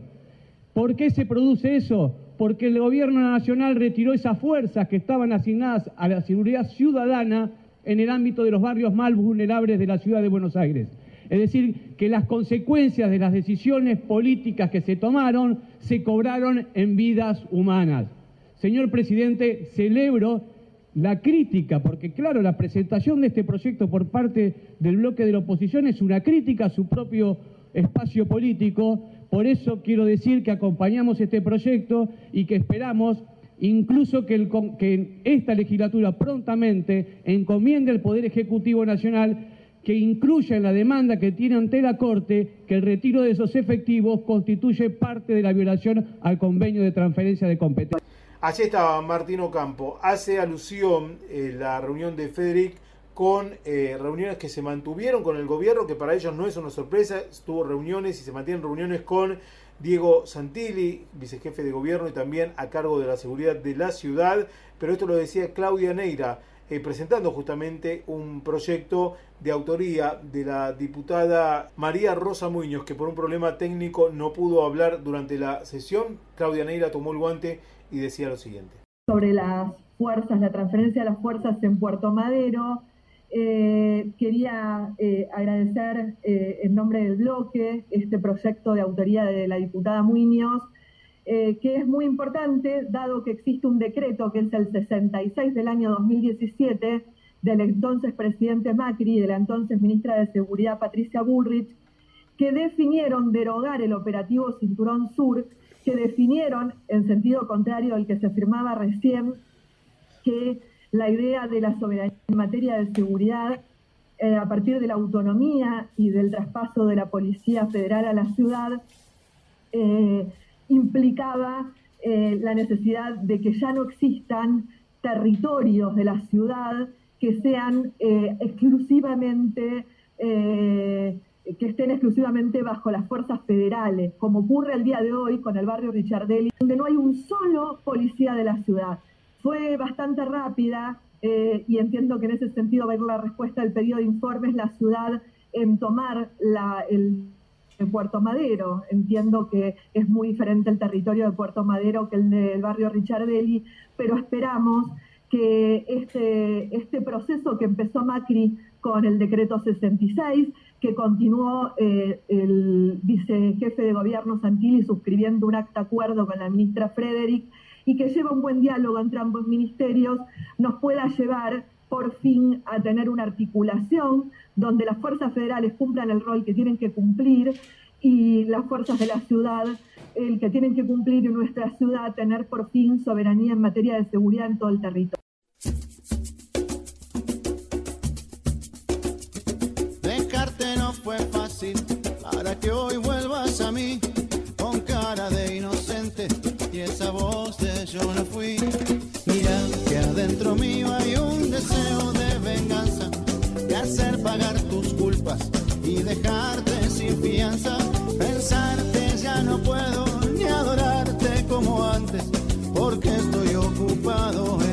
Speaker 12: ¿Por qué se produce eso? Porque el gobierno nacional retiró esas fuerzas que estaban asignadas a la seguridad ciudadana en el ámbito de los barrios más vulnerables de la ciudad de Buenos Aires. Es decir, que las consecuencias de las decisiones políticas que se tomaron se cobraron en vidas humanas. Señor presidente, celebro la crítica, porque claro, la presentación de este proyecto por parte del bloque de la oposición es una crítica a su propio espacio político, por eso quiero decir que acompañamos este proyecto y que esperamos incluso que, esta legislatura prontamente encomiende al Poder Ejecutivo Nacional que incluya en la demanda que tiene ante la Corte que el retiro de esos efectivos constituye parte de la violación al convenio de transferencia de competencia.
Speaker 5: Allí estaba Martino Campo. Hace alusión eh, la reunión de Federic con eh, reuniones que se mantuvieron con el gobierno, que para ellos no es una sorpresa. Estuvo reuniones y se mantienen reuniones con Diego Santilli, vicejefe de gobierno y también a cargo de la seguridad de la ciudad. Pero esto lo decía Claudia Neira, eh, presentando justamente un proyecto de autoría de la diputada María Rosa Muñoz, que por un problema técnico no pudo hablar durante la sesión. Claudia Neira tomó el guante y decía lo siguiente.
Speaker 13: Sobre las fuerzas, la transferencia de las fuerzas en Puerto Madero, eh, quería eh, agradecer eh, en nombre del bloque este proyecto de autoría de la diputada Muñoz, que es muy importante, dado que existe un decreto que es el 66 del año 2017 del entonces presidente Macri y de la entonces ministra de Seguridad Patricia Bullrich, que definieron derogar el operativo Cinturón Sur, que definieron, en sentido contrario al que se afirmaba recién, que la idea de la soberanía en materia de seguridad, eh, a partir de la autonomía y del traspaso de la Policía Federal a la ciudad, eh, implicaba eh, la necesidad de que ya no existan territorios de la ciudad que sean exclusivamente que estén exclusivamente bajo las fuerzas federales, como ocurre el día de hoy con el barrio Richardelli, donde no hay un solo policía de la ciudad fue bastante rápida eh, y entiendo que en ese sentido va a ir la respuesta del pedido de informes la ciudad en tomar la, el, Puerto Madero. Entiendo que es muy diferente el territorio de Puerto Madero que el del barrio Richardelli, pero esperamos que este, este proceso que empezó Macri con el decreto 66, que continuó eh, el vicejefe de gobierno Santilli suscribiendo un acta acuerdo con la ministra Frederick, y que lleva un buen diálogo entre ambos ministerios, nos pueda llevar por fin a tener una articulación donde las fuerzas federales cumplan el rol que tienen que cumplir y las fuerzas de la ciudad el que tienen que cumplir en nuestra ciudad, tener por fin soberanía en materia de seguridad en todo el territorio.
Speaker 8: Que hoy vuelvas a mí con cara de inocente y esa voz de yo no fui. Mira que adentro mío hay un deseo de venganza, de hacer pagar tus culpas y dejarte sin fianza. Pensarte ya no puedo ni adorarte como antes, porque estoy ocupado en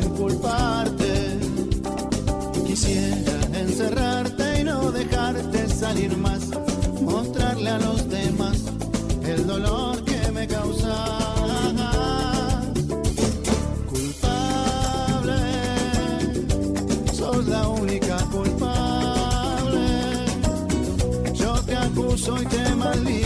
Speaker 8: noite é mais linda.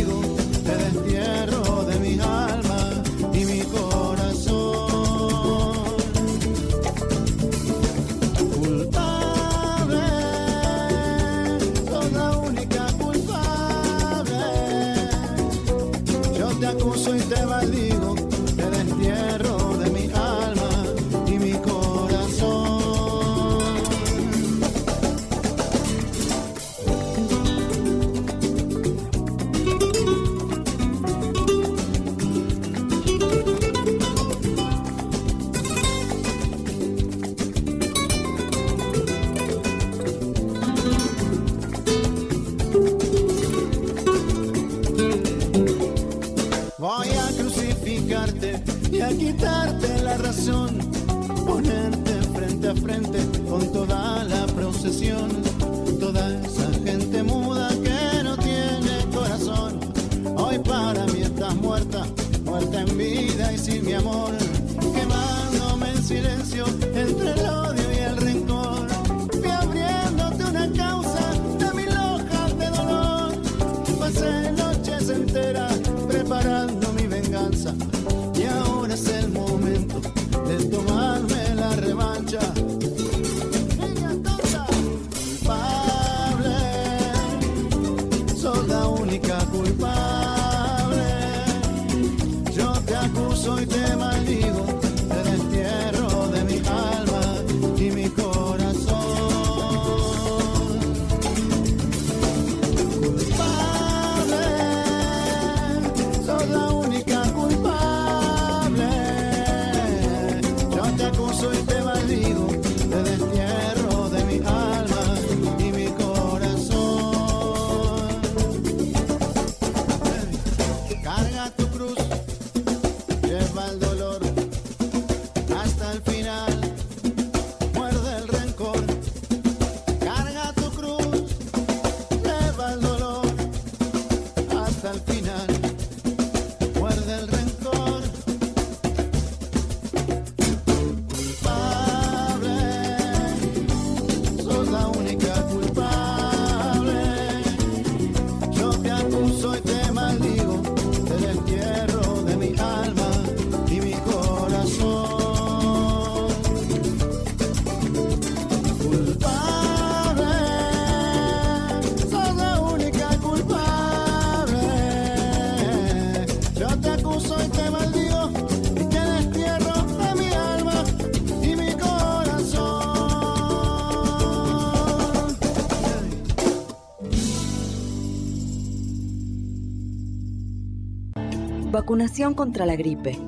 Speaker 3: Vacunación contra la gripe.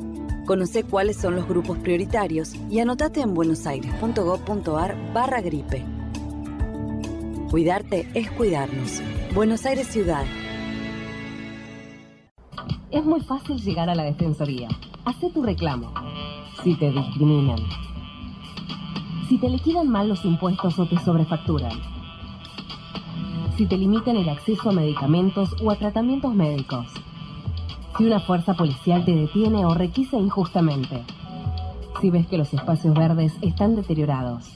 Speaker 3: Conoce cuáles son los grupos prioritarios y anotate en buenosaires.gov.ar barra gripe. Cuidarte es cuidarnos. Buenos Aires Ciudad.
Speaker 4: Es muy fácil llegar a la Defensoría. Hacé tu reclamo. Si te discriminan. Si te liquidan mal los impuestos o te sobrefacturan. Si te limitan el acceso a medicamentos o a tratamientos médicos. Si una fuerza policial te detiene o requisa injustamente. Si ves que los espacios verdes están deteriorados.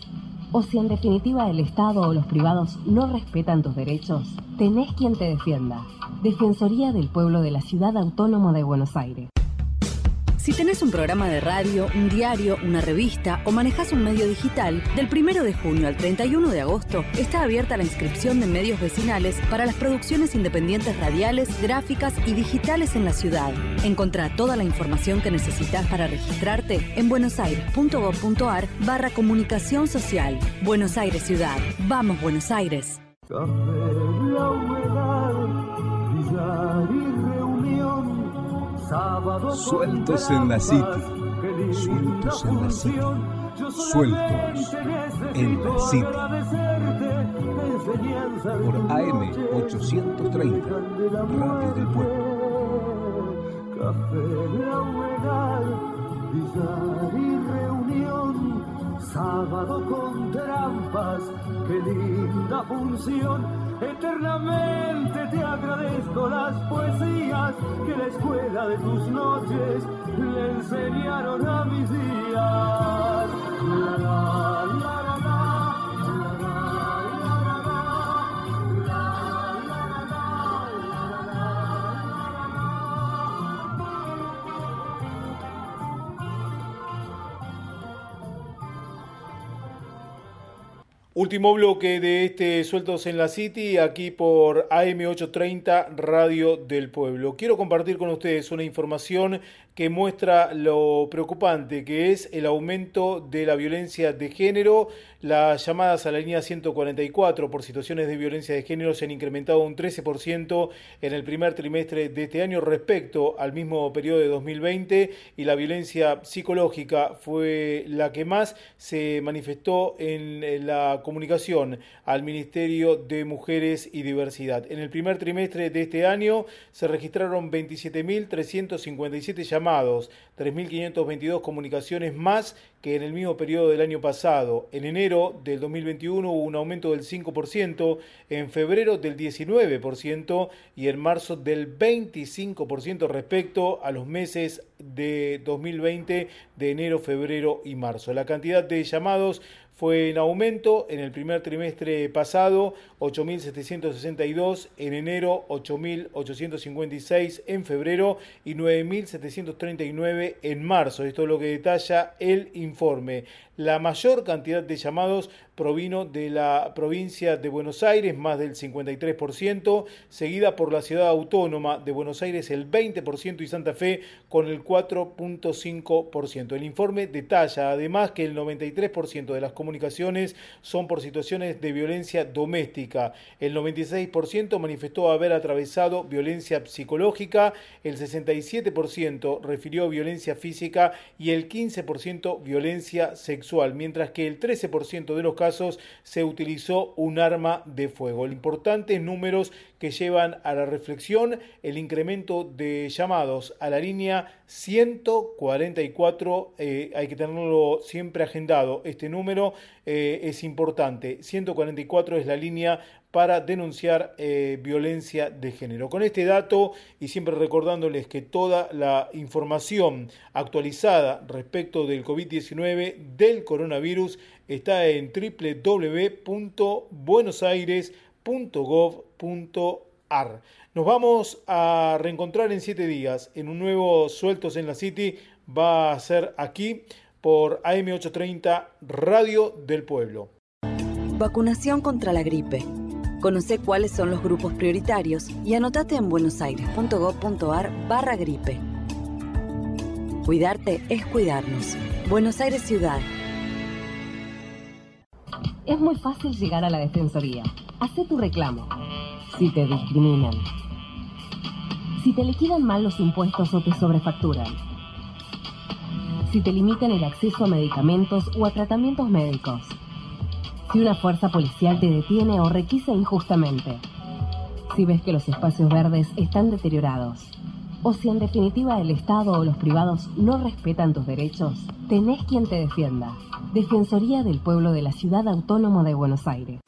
Speaker 4: O si en definitiva el Estado o los privados no respetan tus derechos, tenés quien te defienda. Defensoría del Pueblo de la Ciudad Autónoma de Buenos Aires.
Speaker 3: Si tenés un programa de radio, un diario, una revista o manejas un medio digital, del 1 de junio al 31 de agosto está abierta la inscripción de medios vecinales para las producciones independientes radiales, gráficas y digitales en la ciudad. Encontrá toda la información que necesitas para registrarte en buenosaires.gov.ar barra comunicación social. Buenos Aires Ciudad. Vamos Buenos Aires.
Speaker 2: Sueltos en la City. Sueltos en la City. Sueltos en la City. Por AM 830, Radio del Pueblo.
Speaker 1: Café, la humedad, billar y reunión, sábado con trampas, qué linda función. Eternamente te agradezco las poesías que la escuela de tus noches le enseñaron a mis días.
Speaker 5: Último bloque de este Sueltos en la City, aquí por AM830 Radio del Pueblo. Quiero compartir con ustedes una información que muestra lo preocupante que es el aumento de la violencia de género. Las llamadas a la línea 144 por situaciones de violencia de género se han incrementado un 13% en el primer trimestre de este año respecto al mismo periodo de 2020 y la violencia psicológica fue la que más se manifestó en la comunicación al Ministerio de Mujeres y Diversidad. En el primer trimestre de este año se registraron 27.357 llamadas 3.522 comunicaciones más que en el mismo periodo del año pasado. En enero del 2021 hubo un aumento del 5%, en febrero del 19% y en marzo del 25% respecto a los meses de 2020 de enero, febrero y marzo. La cantidad de llamados fue en aumento en el primer trimestre pasado, 8.762 en enero, 8.856 en febrero y 9.739 en marzo. Esto es lo que detalla el informe. La mayor cantidad de llamados provino de la provincia de Buenos Aires, más del 53%, seguida por la ciudad autónoma de Buenos Aires el 20% y Santa Fe con el 4.5%. El informe detalla además que el 93% de las comunicaciones son por situaciones de violencia doméstica, el 96% manifestó haber atravesado violencia psicológica, el 67% refirió violencia física y el 15% violencia sexual mientras que el 13% de los casos se utilizó un arma de fuego. Importantes números que llevan a la reflexión el incremento de llamados a la línea 144, eh, hay que tenerlo siempre agendado, este número eh, es importante, 144 es la línea para denunciar eh, violencia de género. Con este dato y siempre recordándoles que toda la información actualizada respecto del COVID-19, del coronavirus, está en www.buenosaires.gov.ar. Nos vamos a reencontrar en siete días en un nuevo Sueltos en la City. Va a ser aquí por AM830 Radio del Pueblo.
Speaker 3: Vacunación contra la gripe Conoce cuáles son los grupos prioritarios y anotate en buenosaires.gov.ar barra gripe. Cuidarte es cuidarnos. Buenos Aires Ciudad.
Speaker 4: Es muy fácil llegar a la Defensoría. Hacé tu reclamo. Si te discriminan. Si te liquidan mal los impuestos o te sobrefacturan. Si te limitan el acceso a medicamentos o a tratamientos médicos si una fuerza policial te detiene o requisa injustamente, si ves que los espacios verdes están deteriorados, o si en definitiva el Estado o los privados no respetan tus derechos, tenés quien te defienda. Defensoría del Pueblo de la Ciudad Autónoma de Buenos Aires.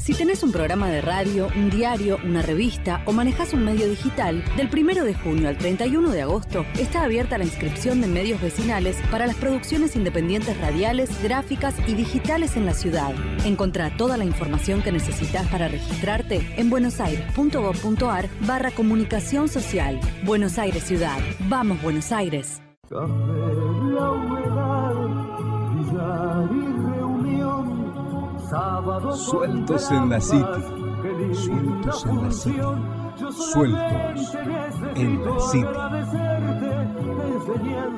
Speaker 3: Si tenés un programa de radio, un diario, una revista o manejas un medio digital, del 1 de junio al 31 de agosto está abierta la inscripción de medios vecinales para las producciones independientes radiales, gráficas y digitales en la ciudad. Encontrá toda la información que necesitas para registrarte en buenosaires.gov.ar barra comunicación social. Buenos Aires Ciudad. Vamos Buenos Aires.
Speaker 2: Sueltos en la City. Sueltos en la City. Sueltos en la City.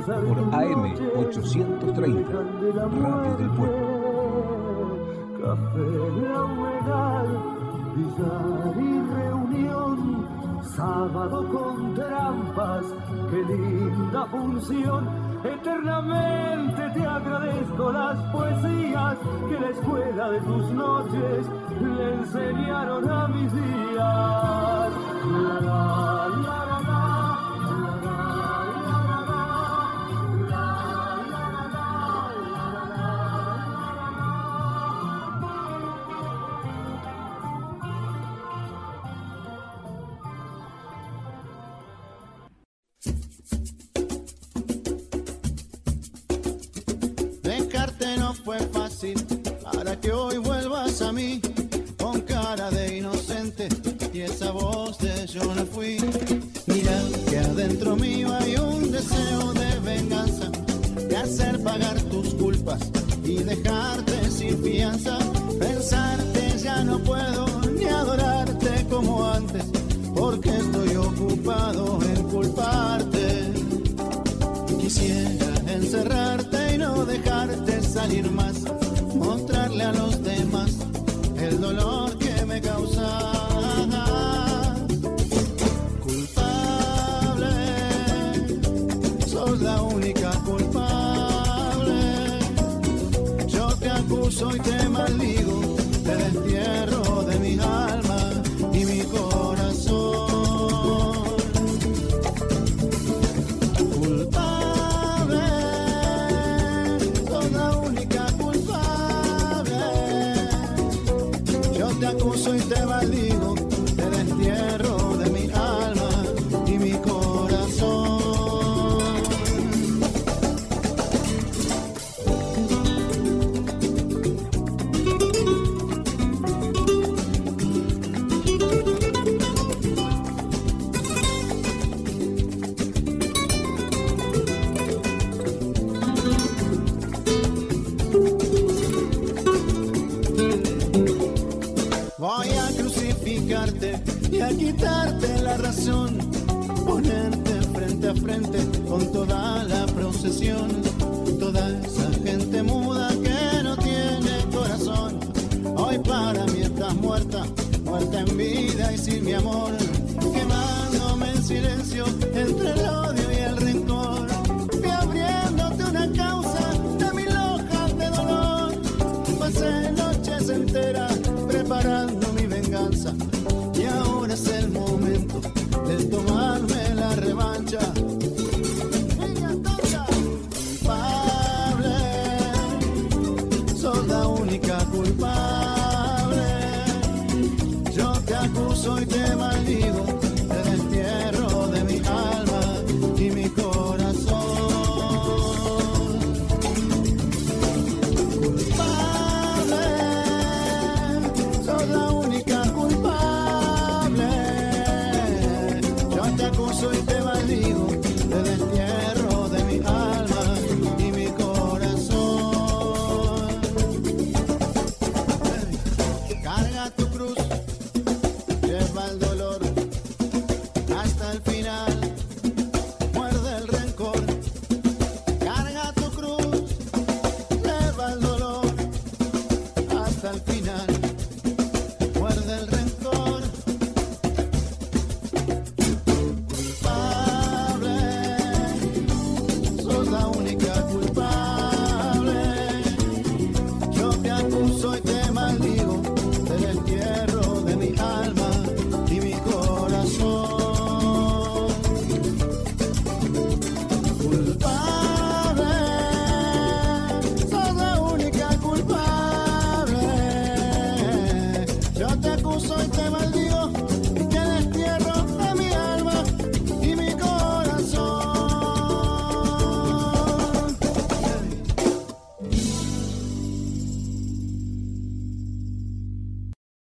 Speaker 2: Por AM 830, Radio del Pueblo.
Speaker 1: Café de humedad, sábado con trampas, qué linda función Eternamente te agradezco las poesías que la escuela de tus noches le enseñaron a mis días.
Speaker 8: que hoy vuelvas a mí con cara de inocente y esa voz de yo no fui. Mira que adentro mío hay un deseo de venganza, de hacer pagar tus culpas y dejarte sin fianza. Pensarte ya no puedo ni adorarte como antes, porque estoy ocupado en culparte. Quisiera encerrarte y no dejarte salir más a los demás. Quería quitarte la razón, ponerte frente a frente con toda la procesión, toda esa gente muda que no tiene corazón. Hoy para mí estás muerta, muerta en vida y sin mi amor, quemándome en silencio